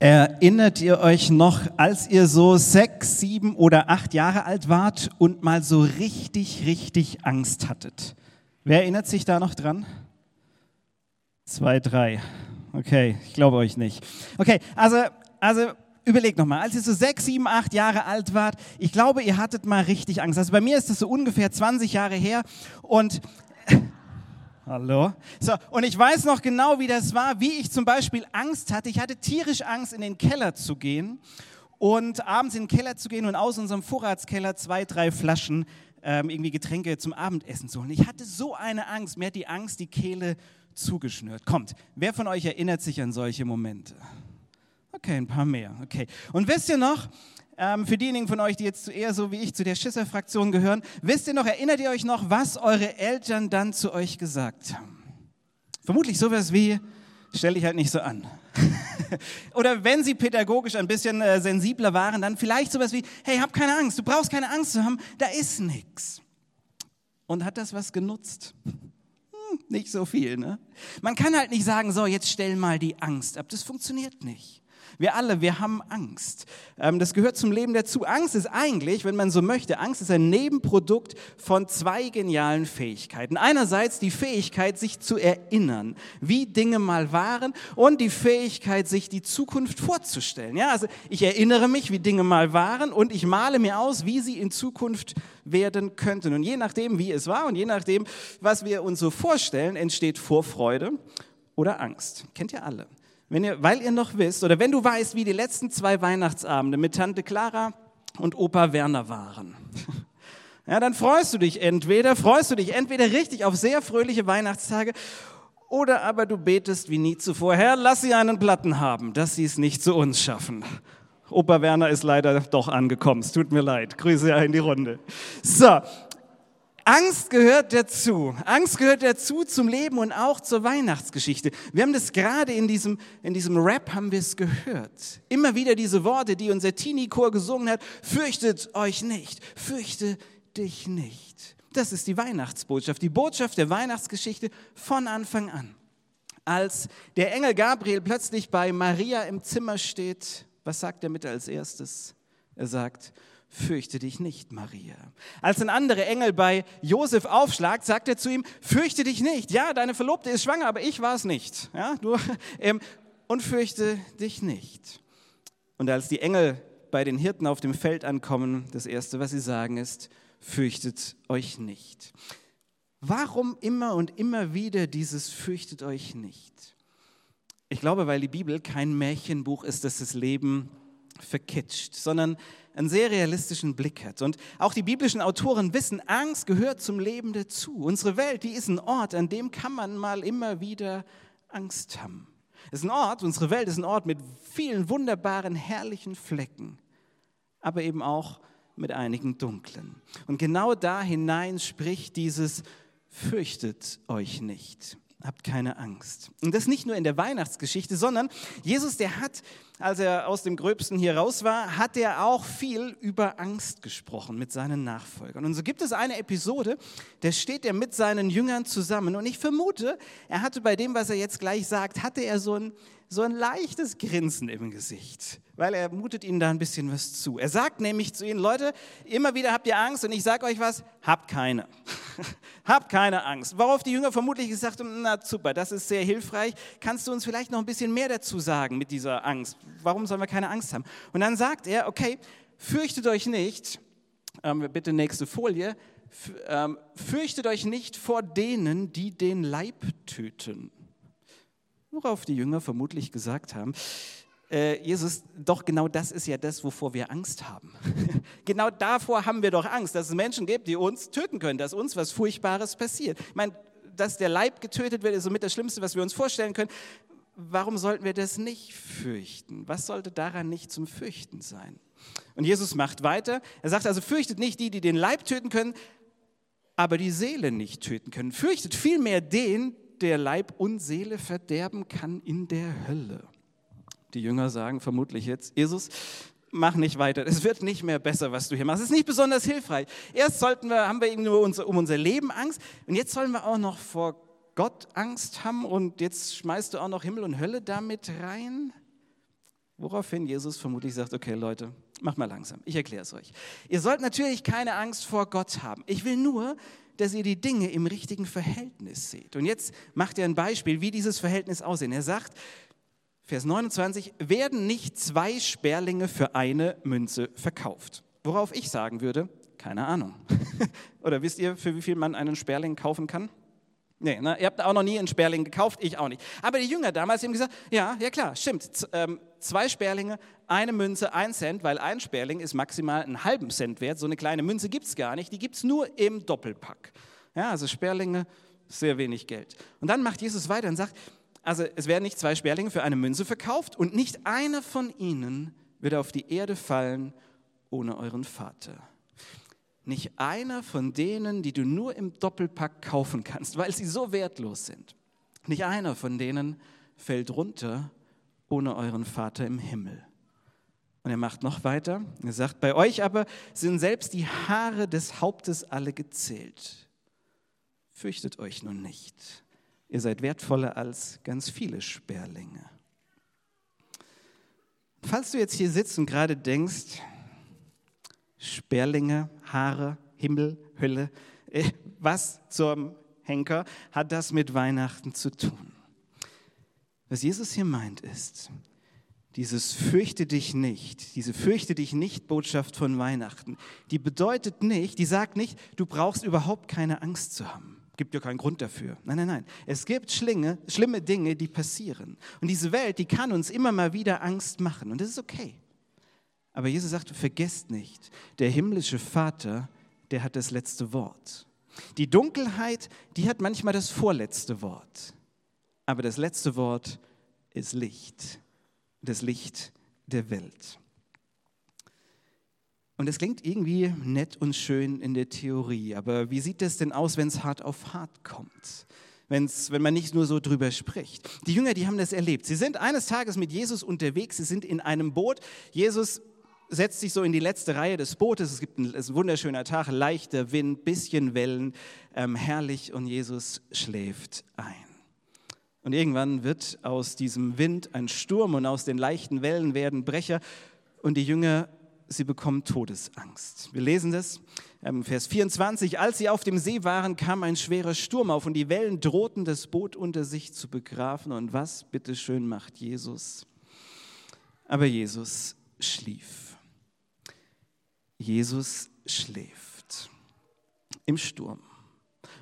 Erinnert ihr euch noch, als ihr so sechs, sieben oder acht Jahre alt wart und mal so richtig, richtig Angst hattet? Wer erinnert sich da noch dran? Zwei, drei. Okay, ich glaube euch nicht. Okay, also, also überlegt nochmal, als ihr so sechs, sieben, acht Jahre alt wart, ich glaube, ihr hattet mal richtig Angst. Also bei mir ist das so ungefähr 20 Jahre her und Hallo. So, und ich weiß noch genau, wie das war, wie ich zum Beispiel Angst hatte. Ich hatte tierisch Angst, in den Keller zu gehen und abends in den Keller zu gehen und aus unserem Vorratskeller zwei, drei Flaschen ähm, irgendwie Getränke zum Abendessen zu holen. Ich hatte so eine Angst. Mir hat die Angst die Kehle zugeschnürt. Kommt, wer von euch erinnert sich an solche Momente? Okay, ein paar mehr. Okay. Und wisst ihr noch, ähm, für diejenigen von euch, die jetzt eher so wie ich zu der Schisser-Fraktion gehören, wisst ihr noch, erinnert ihr euch noch, was eure Eltern dann zu euch gesagt haben? Vermutlich sowas wie, stell dich halt nicht so an. Oder wenn sie pädagogisch ein bisschen äh, sensibler waren, dann vielleicht sowas wie, hey, hab keine Angst, du brauchst keine Angst zu haben, da ist nichts. Und hat das was genutzt? Hm, nicht so viel, ne? Man kann halt nicht sagen, so, jetzt stell mal die Angst ab. Das funktioniert nicht. Wir alle, wir haben Angst. Ähm, das gehört zum Leben dazu. Angst ist eigentlich, wenn man so möchte, Angst ist ein Nebenprodukt von zwei genialen Fähigkeiten. Einerseits die Fähigkeit, sich zu erinnern, wie Dinge mal waren und die Fähigkeit, sich die Zukunft vorzustellen. Ja, also ich erinnere mich, wie Dinge mal waren und ich male mir aus, wie sie in Zukunft werden könnten. Und je nachdem, wie es war und je nachdem, was wir uns so vorstellen, entsteht Vorfreude oder Angst. Kennt ihr alle. Wenn ihr, weil ihr noch wisst, oder wenn du weißt, wie die letzten zwei Weihnachtsabende mit Tante Clara und Opa Werner waren, ja, dann freust du dich entweder, freust du dich entweder richtig auf sehr fröhliche Weihnachtstage oder aber du betest wie nie zuvor, Herr, lass sie einen Platten haben, dass sie es nicht zu uns schaffen. Opa Werner ist leider doch angekommen, es tut mir leid. Grüße in die Runde. So, Angst gehört dazu. Angst gehört dazu zum Leben und auch zur Weihnachtsgeschichte. Wir haben das gerade in diesem, in diesem Rap haben wir es gehört. Immer wieder diese Worte, die unser Teenie-Chor gesungen hat. Fürchtet euch nicht. Fürchte dich nicht. Das ist die Weihnachtsbotschaft, die Botschaft der Weihnachtsgeschichte von Anfang an. Als der Engel Gabriel plötzlich bei Maria im Zimmer steht, was sagt er mit als erstes? Er sagt, fürchte dich nicht, Maria. Als ein anderer Engel bei Josef aufschlagt, sagt er zu ihm, fürchte dich nicht. Ja, deine Verlobte ist schwanger, aber ich war es nicht. Ja, du, ähm, und fürchte dich nicht. Und als die Engel bei den Hirten auf dem Feld ankommen, das Erste, was sie sagen, ist, fürchtet euch nicht. Warum immer und immer wieder dieses fürchtet euch nicht? Ich glaube, weil die Bibel kein Märchenbuch ist, das das Leben verkitscht, sondern einen sehr realistischen Blick hat. Und auch die biblischen Autoren wissen, Angst gehört zum Leben dazu. Unsere Welt, die ist ein Ort, an dem kann man mal immer wieder Angst haben. Es ist ein Ort, unsere Welt ist ein Ort mit vielen wunderbaren, herrlichen Flecken, aber eben auch mit einigen dunklen. Und genau da hinein spricht dieses Fürchtet euch nicht habt keine Angst. Und das nicht nur in der Weihnachtsgeschichte, sondern Jesus, der hat, als er aus dem Gröbsten hier raus war, hat er auch viel über Angst gesprochen mit seinen Nachfolgern. Und so gibt es eine Episode, da steht er mit seinen Jüngern zusammen. Und ich vermute, er hatte bei dem, was er jetzt gleich sagt, hatte er so ein, so ein leichtes Grinsen im Gesicht weil er mutet ihnen da ein bisschen was zu. Er sagt nämlich zu ihnen, Leute, immer wieder habt ihr Angst und ich sage euch was, habt keine. habt keine Angst. Worauf die Jünger vermutlich gesagt haben, na super, das ist sehr hilfreich. Kannst du uns vielleicht noch ein bisschen mehr dazu sagen mit dieser Angst? Warum sollen wir keine Angst haben? Und dann sagt er, okay, fürchtet euch nicht, ähm, bitte nächste Folie, ähm, fürchtet euch nicht vor denen, die den Leib töten. Worauf die Jünger vermutlich gesagt haben, äh, Jesus, doch genau das ist ja das, wovor wir Angst haben. genau davor haben wir doch Angst, dass es Menschen gibt, die uns töten können, dass uns was Furchtbares passiert. Ich meine, dass der Leib getötet wird, ist somit das Schlimmste, was wir uns vorstellen können. Warum sollten wir das nicht fürchten? Was sollte daran nicht zum Fürchten sein? Und Jesus macht weiter. Er sagt also, fürchtet nicht die, die den Leib töten können, aber die Seele nicht töten können. Fürchtet vielmehr den, der Leib und Seele verderben kann in der Hölle. Die Jünger sagen vermutlich jetzt, Jesus, mach nicht weiter. Es wird nicht mehr besser, was du hier machst. Es ist nicht besonders hilfreich. Erst sollten wir, haben wir nur um unser Leben Angst und jetzt sollen wir auch noch vor Gott Angst haben und jetzt schmeißt du auch noch Himmel und Hölle damit rein. Woraufhin Jesus vermutlich sagt, okay Leute, mach mal langsam, ich erkläre es euch. Ihr sollt natürlich keine Angst vor Gott haben. Ich will nur, dass ihr die Dinge im richtigen Verhältnis seht. Und jetzt macht er ein Beispiel, wie dieses Verhältnis aussehen. Er sagt, Vers 29, werden nicht zwei Sperlinge für eine Münze verkauft. Worauf ich sagen würde, keine Ahnung. Oder wisst ihr, für wie viel man einen Sperling kaufen kann? Nee, ne? ihr habt auch noch nie einen Sperling gekauft, ich auch nicht. Aber die Jünger damals haben gesagt, ja, ja klar, stimmt. Z ähm, zwei Sperlinge, eine Münze, ein Cent, weil ein Sperling ist maximal einen halben Cent wert. So eine kleine Münze gibt es gar nicht, die gibt es nur im Doppelpack. Ja, also Sperlinge, sehr wenig Geld. Und dann macht Jesus weiter und sagt, also es werden nicht zwei Sperlinge für eine Münze verkauft und nicht einer von ihnen wird auf die Erde fallen ohne euren Vater nicht einer von denen, die du nur im Doppelpack kaufen kannst, weil sie so wertlos sind, nicht einer von denen fällt runter ohne euren Vater im Himmel. Und er macht noch weiter. Er sagt, bei euch aber sind selbst die Haare des Hauptes alle gezählt. Fürchtet euch nun nicht. Ihr seid wertvoller als ganz viele Sperlinge. Falls du jetzt hier sitzt und gerade denkst, Sperlinge, Haare, Himmel, Hölle. Äh, was zum Henker hat das mit Weihnachten zu tun? Was Jesus hier meint ist, dieses fürchte dich nicht, diese fürchte dich nicht Botschaft von Weihnachten, die bedeutet nicht, die sagt nicht, du brauchst überhaupt keine Angst zu haben. Gibt ja keinen Grund dafür. Nein, nein, nein. Es gibt schlinge, schlimme Dinge, die passieren. Und diese Welt, die kann uns immer mal wieder Angst machen. Und das ist okay. Aber Jesus sagt, vergesst nicht, der himmlische Vater, der hat das letzte Wort. Die Dunkelheit, die hat manchmal das vorletzte Wort. Aber das letzte Wort ist Licht, das Licht der Welt. Und es klingt irgendwie nett und schön in der Theorie, aber wie sieht es denn aus, wenn es hart auf hart kommt? Wenn's, wenn man nicht nur so drüber spricht. Die Jünger, die haben das erlebt. Sie sind eines Tages mit Jesus unterwegs, sie sind in einem Boot. Jesus setzt sich so in die letzte Reihe des Bootes. Es gibt ein, ist ein wunderschöner Tag, leichter Wind, bisschen Wellen, ähm, herrlich und Jesus schläft ein. Und irgendwann wird aus diesem Wind ein Sturm und aus den leichten Wellen werden Brecher und die Jünger, sie bekommen Todesangst. Wir lesen das, ähm, Vers 24. Als sie auf dem See waren, kam ein schwerer Sturm auf und die Wellen drohten, das Boot unter sich zu begraben. Und was, bitteschön, macht Jesus? Aber Jesus schlief. Jesus schläft im Sturm.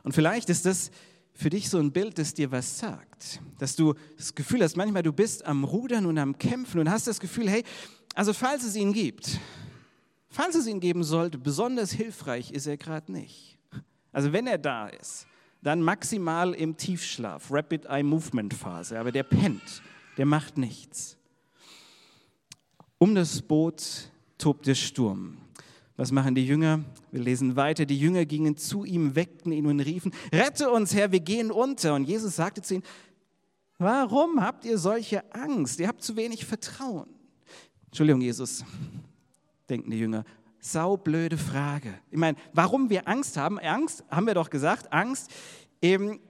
Und vielleicht ist das für dich so ein Bild, das dir was sagt. Dass du das Gefühl hast, manchmal du bist am Rudern und am Kämpfen und hast das Gefühl, hey, also falls es ihn gibt, falls es ihn geben sollte, besonders hilfreich ist er gerade nicht. Also wenn er da ist, dann maximal im Tiefschlaf, Rapid Eye Movement Phase, aber der pennt, der macht nichts. Um das Boot tobt der Sturm. Was machen die Jünger? Wir lesen weiter. Die Jünger gingen zu ihm, weckten ihn und riefen, rette uns, Herr, wir gehen unter. Und Jesus sagte zu ihnen, warum habt ihr solche Angst? Ihr habt zu wenig Vertrauen. Entschuldigung, Jesus, denken die Jünger. Saublöde Frage. Ich meine, warum wir Angst haben? Angst, haben wir doch gesagt, Angst, eben,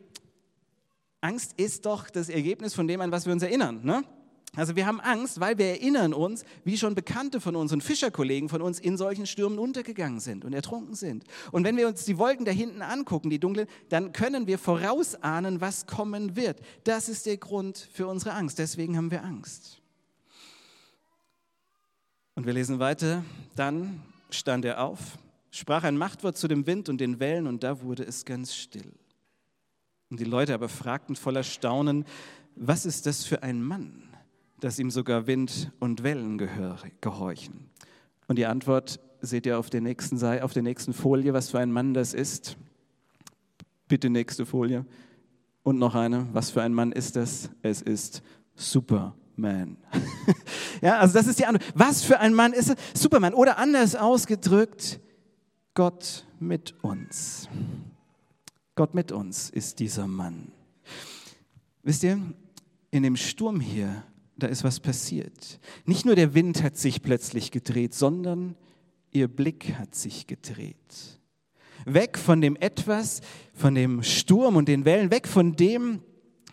Angst ist doch das Ergebnis von dem, an was wir uns erinnern. Ne? Also wir haben Angst, weil wir erinnern uns, wie schon Bekannte von uns und Fischerkollegen von uns in solchen Stürmen untergegangen sind und ertrunken sind. Und wenn wir uns die Wolken da hinten angucken, die dunklen, dann können wir vorausahnen, was kommen wird. Das ist der Grund für unsere Angst. Deswegen haben wir Angst. Und wir lesen weiter. Dann stand er auf, sprach ein Machtwort zu dem Wind und den Wellen und da wurde es ganz still. Und die Leute aber fragten voller Staunen, was ist das für ein Mann? dass ihm sogar Wind und Wellen gehorchen? Und die Antwort seht ihr auf der, nächsten Seite, auf der nächsten Folie, was für ein Mann das ist. Bitte nächste Folie. Und noch eine, was für ein Mann ist das? Es ist Superman. ja, also das ist die Antwort. Was für ein Mann ist es? Superman. Oder anders ausgedrückt, Gott mit uns. Gott mit uns ist dieser Mann. Wisst ihr, in dem Sturm hier da ist was passiert. Nicht nur der Wind hat sich plötzlich gedreht, sondern ihr Blick hat sich gedreht. Weg von dem etwas, von dem Sturm und den Wellen, weg von dem,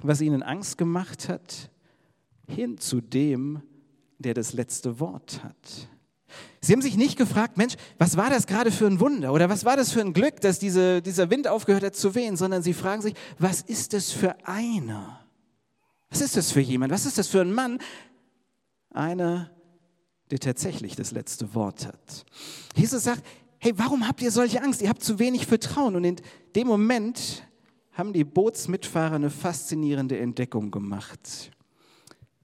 was ihnen Angst gemacht hat, hin zu dem, der das letzte Wort hat. Sie haben sich nicht gefragt, Mensch, was war das gerade für ein Wunder oder was war das für ein Glück, dass diese, dieser Wind aufgehört hat zu wehen, sondern sie fragen sich, was ist das für einer? Was ist das für jemand? Was ist das für ein Mann? Einer, der tatsächlich das letzte Wort hat. Jesus sagt, hey, warum habt ihr solche Angst? Ihr habt zu wenig Vertrauen. Und in dem Moment haben die Bootsmitfahrer eine faszinierende Entdeckung gemacht.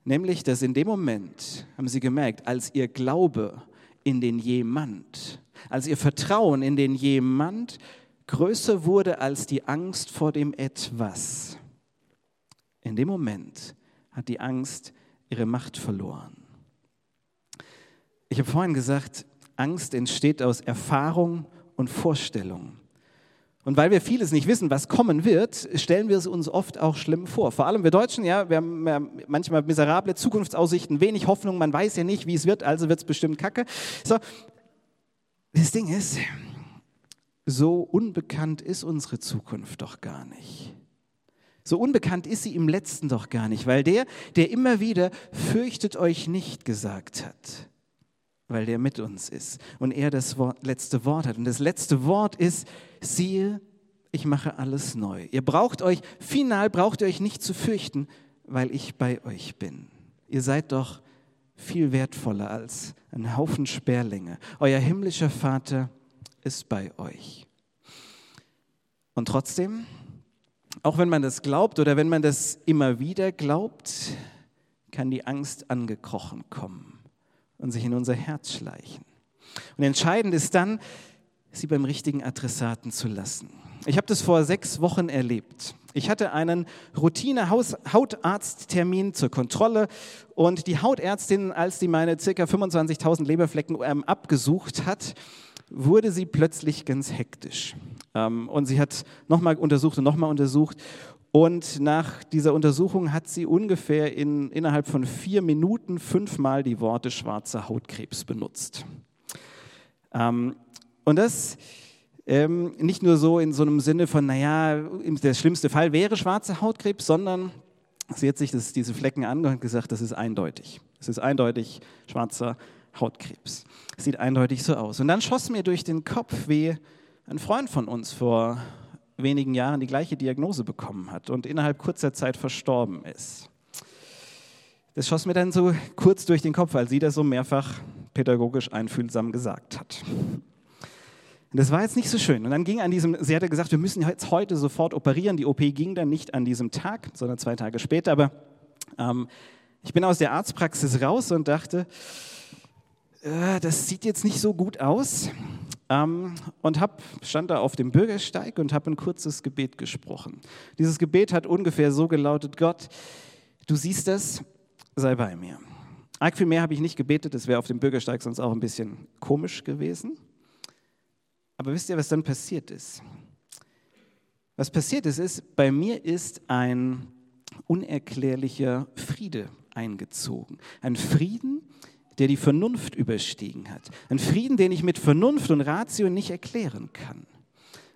Nämlich, dass in dem Moment haben sie gemerkt, als ihr Glaube in den jemand, als ihr Vertrauen in den jemand größer wurde als die Angst vor dem etwas, in dem Moment hat die Angst ihre Macht verloren. Ich habe vorhin gesagt, Angst entsteht aus Erfahrung und Vorstellung. Und weil wir vieles nicht wissen, was kommen wird, stellen wir es uns oft auch schlimm vor. Vor allem wir Deutschen, ja, wir haben manchmal miserable Zukunftsaussichten, wenig Hoffnung, man weiß ja nicht, wie es wird, also wird es bestimmt kacke. So, das Ding ist, so unbekannt ist unsere Zukunft doch gar nicht. So unbekannt ist sie im letzten doch gar nicht, weil der, der immer wieder fürchtet euch nicht gesagt hat, weil der mit uns ist und er das Wort, letzte Wort hat. Und das letzte Wort ist, siehe, ich mache alles neu. Ihr braucht euch, final braucht ihr euch nicht zu fürchten, weil ich bei euch bin. Ihr seid doch viel wertvoller als ein Haufen Sperlinge. Euer himmlischer Vater ist bei euch. Und trotzdem, auch wenn man das glaubt oder wenn man das immer wieder glaubt, kann die Angst angekrochen kommen und sich in unser Herz schleichen. Und entscheidend ist dann, sie beim richtigen Adressaten zu lassen. Ich habe das vor sechs Wochen erlebt. Ich hatte einen Routine-Hautarzttermin zur Kontrolle und die Hautärztin, als sie meine ca. 25.000 Leberflecken ähm, abgesucht hat, wurde sie plötzlich ganz hektisch. Ähm, und sie hat nochmal untersucht und nochmal untersucht und nach dieser Untersuchung hat sie ungefähr in, innerhalb von vier Minuten fünfmal die Worte schwarzer Hautkrebs benutzt. Ähm, und das ähm, nicht nur so in so einem Sinne von, naja, der schlimmste Fall wäre schwarzer Hautkrebs, sondern sie hat sich das, diese Flecken angehört und gesagt, das ist eindeutig. Es ist eindeutig schwarzer Hautkrebs. Sieht eindeutig so aus. Und dann schoss mir durch den Kopf, wie ein Freund von uns vor wenigen Jahren die gleiche Diagnose bekommen hat und innerhalb kurzer Zeit verstorben ist. Das schoss mir dann so kurz durch den Kopf, weil sie das so mehrfach pädagogisch einfühlsam gesagt hat. Und das war jetzt nicht so schön. Und dann ging an diesem, sie hatte gesagt, wir müssen jetzt heute sofort operieren. Die OP ging dann nicht an diesem Tag, sondern zwei Tage später. Aber ähm, ich bin aus der Arztpraxis raus und dachte, äh, das sieht jetzt nicht so gut aus. Ähm, und hab, stand da auf dem Bürgersteig und habe ein kurzes Gebet gesprochen. Dieses Gebet hat ungefähr so gelautet, Gott, du siehst das, sei bei mir. Arg viel mehr habe ich nicht gebetet, das wäre auf dem Bürgersteig sonst auch ein bisschen komisch gewesen. Aber wisst ihr, was dann passiert ist? Was passiert ist, ist, bei mir ist ein unerklärlicher Friede eingezogen. Ein Frieden, der die Vernunft überstiegen hat. Ein Frieden, den ich mit Vernunft und Ratio nicht erklären kann.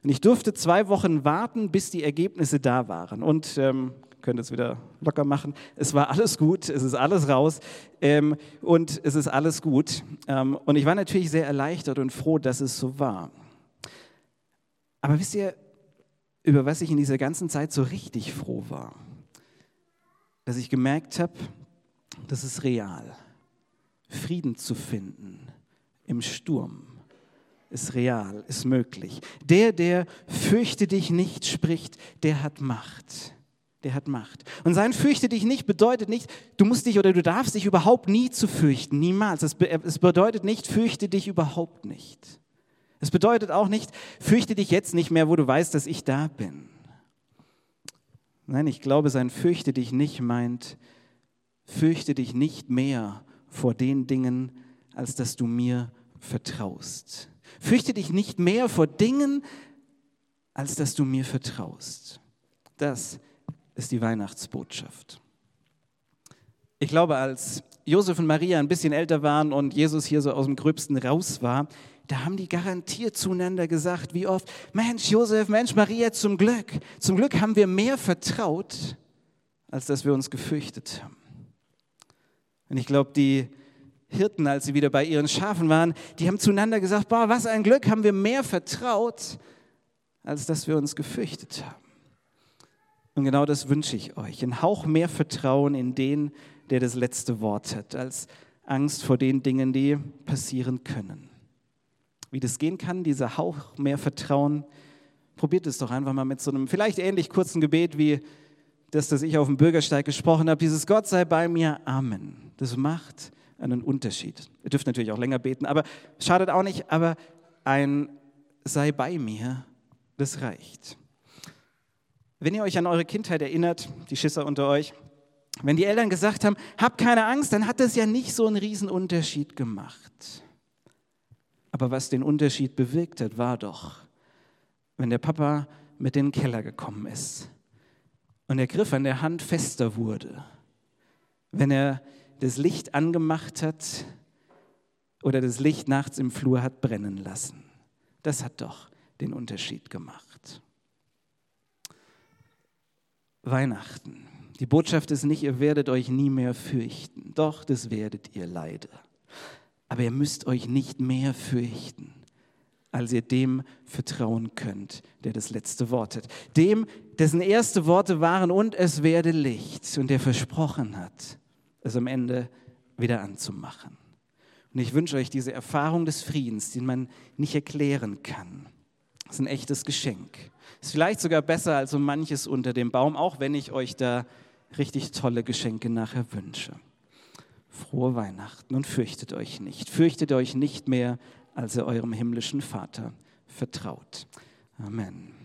Und ich durfte zwei Wochen warten, bis die Ergebnisse da waren. Und ähm, könnt es wieder locker machen. Es war alles gut, es ist alles raus ähm, und es ist alles gut. Ähm, und ich war natürlich sehr erleichtert und froh, dass es so war. Aber wisst ihr, über was ich in dieser ganzen Zeit so richtig froh war? Dass ich gemerkt habe, das ist real. Frieden zu finden im Sturm ist real, ist möglich. Der, der fürchte dich nicht spricht, der hat Macht. Der hat Macht. Und sein fürchte dich nicht bedeutet nicht, du musst dich oder du darfst dich überhaupt nie zu fürchten, niemals. Es bedeutet nicht, fürchte dich überhaupt nicht. Es bedeutet auch nicht, fürchte dich jetzt nicht mehr, wo du weißt, dass ich da bin. Nein, ich glaube, sein fürchte dich nicht meint, fürchte dich nicht mehr vor den Dingen, als dass du mir vertraust. Fürchte dich nicht mehr vor Dingen, als dass du mir vertraust. Das ist die Weihnachtsbotschaft. Ich glaube, als Josef und Maria ein bisschen älter waren und Jesus hier so aus dem Gröbsten raus war, da haben die garantiert zueinander gesagt, wie oft, Mensch, Josef, Mensch, Maria, zum Glück. Zum Glück haben wir mehr vertraut, als dass wir uns gefürchtet haben. Und ich glaube, die Hirten, als sie wieder bei ihren Schafen waren, die haben zueinander gesagt, boah, was ein Glück, haben wir mehr vertraut, als dass wir uns gefürchtet haben. Und genau das wünsche ich euch. Ein Hauch mehr Vertrauen in den, der das letzte Wort hat, als Angst vor den Dingen, die passieren können. Wie das gehen kann, dieser Hauch mehr Vertrauen, probiert es doch einfach mal mit so einem vielleicht ähnlich kurzen Gebet wie das, das ich auf dem Bürgersteig gesprochen habe. Dieses Gott sei bei mir, Amen. Das macht einen Unterschied. Ihr dürft natürlich auch länger beten, aber schadet auch nicht, aber ein sei bei mir, das reicht. Wenn ihr euch an eure Kindheit erinnert, die Schisser unter euch, wenn die Eltern gesagt haben, habt keine Angst, dann hat das ja nicht so einen riesen Unterschied gemacht. Aber was den Unterschied bewirkt hat, war doch, wenn der Papa mit in den Keller gekommen ist und der Griff an der Hand fester wurde, wenn er das Licht angemacht hat oder das Licht nachts im Flur hat brennen lassen. Das hat doch den Unterschied gemacht. Weihnachten. Die Botschaft ist nicht, ihr werdet euch nie mehr fürchten. Doch, das werdet ihr leider. Aber ihr müsst euch nicht mehr fürchten, als ihr dem vertrauen könnt, der das letzte Wort hat. Dem, dessen erste Worte waren, und es werde Licht, und der versprochen hat, es am Ende wieder anzumachen. Und ich wünsche euch diese Erfahrung des Friedens, den man nicht erklären kann. Das ist ein echtes Geschenk. Ist vielleicht sogar besser als so manches unter dem Baum, auch wenn ich euch da richtig tolle Geschenke nachher wünsche. Frohe Weihnachten und fürchtet euch nicht. Fürchtet euch nicht mehr, als ihr eurem himmlischen Vater vertraut. Amen.